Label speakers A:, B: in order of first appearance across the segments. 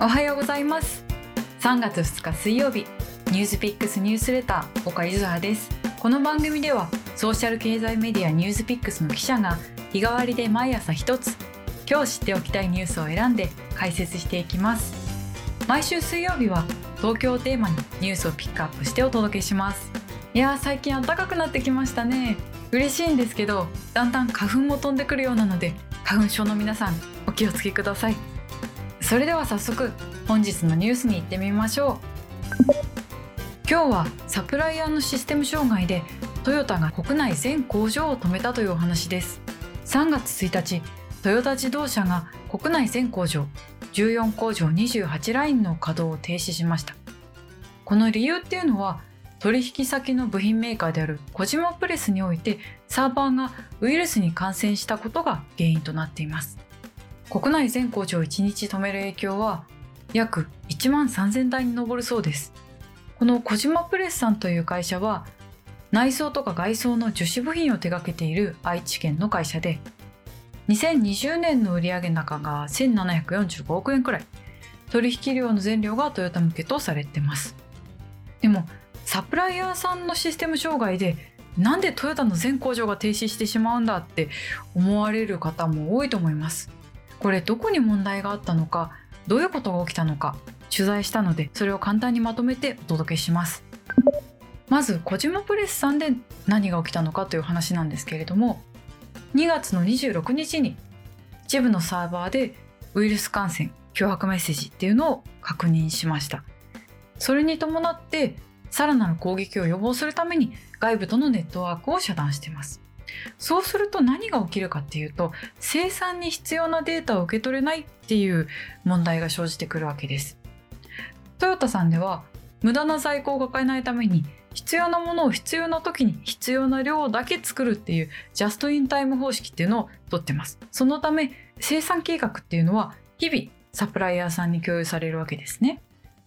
A: おはようございます。3月2日水曜日ニュースピックスニュースレター岡ゆずはです。この番組ではソーシャル経済メディアニュースピックスの記者が日替わりで毎朝一つ今日知っておきたいニュースを選んで解説していきます。毎週水曜日は東京をテーマにニュースをピックアップしてお届けします。いや最近暖かくなってきましたね。嬉しいんですけどだんだん花粉も飛んでくるようなので花粉症の皆さんお気をつけください。それでは早速本日のニュースに行ってみましょう。今日はサプライヤーのシステム障害でトヨタが国内全工場を止めたというお話です。3月1日トヨタ自動車が国内全工場14工場28ラインの稼働を停止しました。この理由っていうのは取引先の部品メーカーである小島プレスにおいてサーバーがウイルスに感染したことが原因となっています。国内全工場を1日止める影響は約1万3000台に上るそうです。この小島プレスさんという会社は内装とか外装の樹脂部品を手掛けている愛知県の会社で2020年の売上高が1745億円くらい。取引量の全量がトヨタ向けとされてます。でもサプライヤーさんのシステム障害でなんでトヨタの全工場が停止してしまうんだって思われる方も多いと思います。これどこに問題があったのかどういうことが起きたのか取材したのでそれを簡単にまとめてお届けします。まず小島プレスさんで何が起きたのかという話なんですけれども2月の26日に一部のサーバーでウイルス感染脅迫メッセージっていうのを確認しました。それに伴ってさらなる攻撃を予防するために外部とのネットワークを遮断しています。そうすると何が起きるかっていうと生産に必要なデータを受け取れないっていう問題が生じてくるわけです。トヨタさんでは無駄な在庫を抱えないために必要なものを必要な時に必要な量だけ作るっていうジャストインタイム方式っていうのをとってます。そのため生産計画っていうのは日々サプライヤーさんに共有されるわけですね。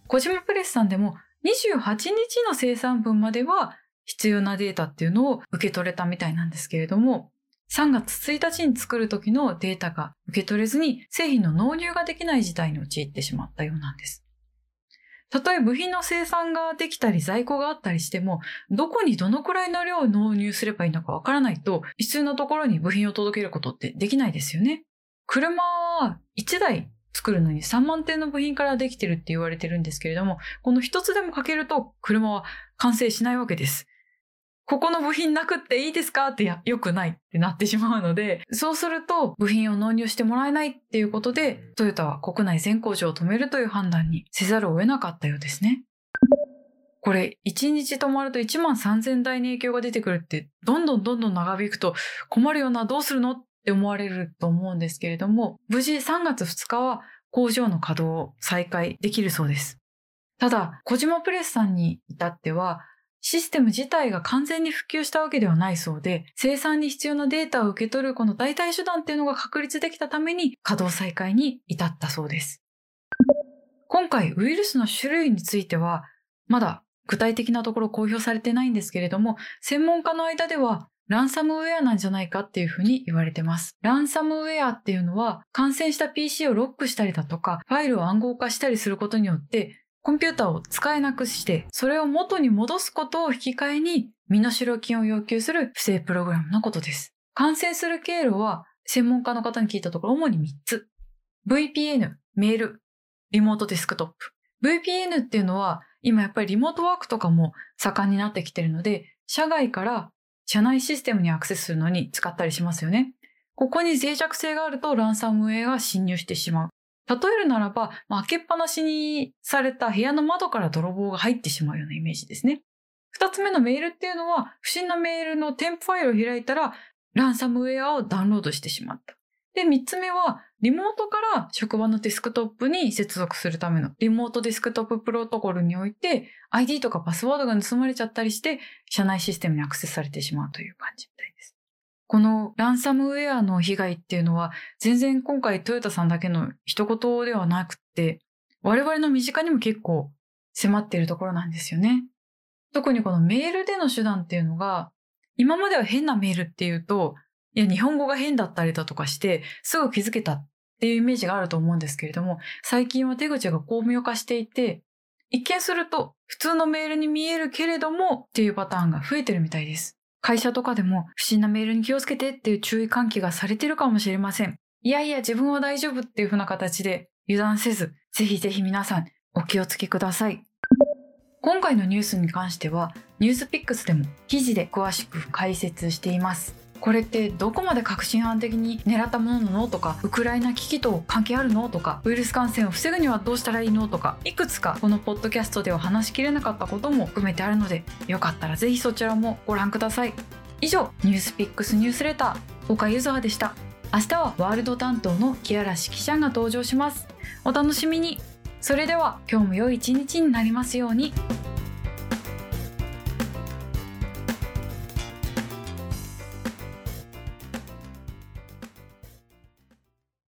A: 小島プレスさんでも28日の生産分までは必要なデータっていうのを受け取れたみたいなんですけれども、3月1日に作る時のデータが受け取れずに製品の納入ができない事態に陥ってしまったようなんです。たとえ部品の生産ができたり在庫があったりしても、どこにどのくらいの量を納入すればいいのかわからないと、必要なところに部品を届けることってできないですよね。車は1台作るのに3万点の部品からできてるって言われてるんですけれども、この一つでも欠けると車は完成しないわけです。ここの部品なくっていいですか？ってや、良くないってなってしまうので、そうすると部品を納入してもらえないっていうことで、トヨタは国内全工場を止めるという判断にせざるを得なかったようですね。これ、1日止まると1万3000台に影響が出てくるって、どんどんどんどん長引くと困るよな、どうするの？って思われると思うんですけれども、無事3月2日は工場の稼働を再開できるそうです。ただ、小島プレスさんに至っては、システム自体が完全に普及したわけではないそうで、生産に必要なデータを受け取るこの代替手段っていうのが確立できたために稼働再開に至ったそうです。今回ウイルスの種類については、まだ具体的なところ公表されてないんですけれども、専門家の間ではランサムウェアなんじゃないかっていうふうに言われてます。ランサムウェアっていうのは感染した PC をロックしたりだとか、ファイルを暗号化したりすることによって、コンピューターを使えなくして、それを元に戻すことを引き換えに身代金を要求する不正プログラムのことです。感染する経路は専門家の方に聞いたところ主に3つ。VPN、メール、リモートデスクトップ。VPN っていうのは今やっぱりリモートワークとかも盛んになってきてるので、社外から社内システムにアクセスするのに使ったりしますよね。ここに脆弱性があるとランサムウェアが侵入してしまう。例えるならば、まあ、開けっぱなしにされた部屋の窓から泥棒が入ってしまうようなイメージですね。二つ目のメールっていうのは、不審なメールの添付ファイルを開いたら、ランサムウェアをダウンロードしてしまった。で、三つ目は、リモートから職場のデスクトップに接続するためのリモートデスクトッププロトコルにおいて ID とかパスワードが盗まれちゃったりして社内システムにアクセスされてしまうという感じみたいです。このランサムウェアの被害っていうのは全然今回トヨタさんだけの一言ではなくて我々の身近にも結構迫っているところなんですよね。特にこのメールでの手段っていうのが今までは変なメールっていうといや日本語が変だったりだとかしてすぐ気づけたっていうイメージがあると思うんですけれども、最近は手口が巧妙化していて、一見すると普通のメールに見えるけれどもっていうパターンが増えてるみたいです。会社とかでも不審なメールに気をつけてっていう注意喚起がされてるかもしれません。いやいや自分は大丈夫っていう風な形で油断せず、ぜひぜひ皆さんお気をつけください。今回のニュースに関しては、ニュースピックスでも記事で詳しく解説しています。これってどこまで確信犯的に狙ったものなの？とかウクライナ危機と関係あるの？とかウイルス感染を防ぐにはどうしたらいいの？とかいくつかこのポッドキャストでは話しきれなかったことも含めてあるのでよかったらぜひそちらもご覧ください。以上ニュースピックスニュースレター岡ユザーでした。明日はワールド担当の木嵐記者が登場します。お楽しみに。それでは今日も良い一日になりますように。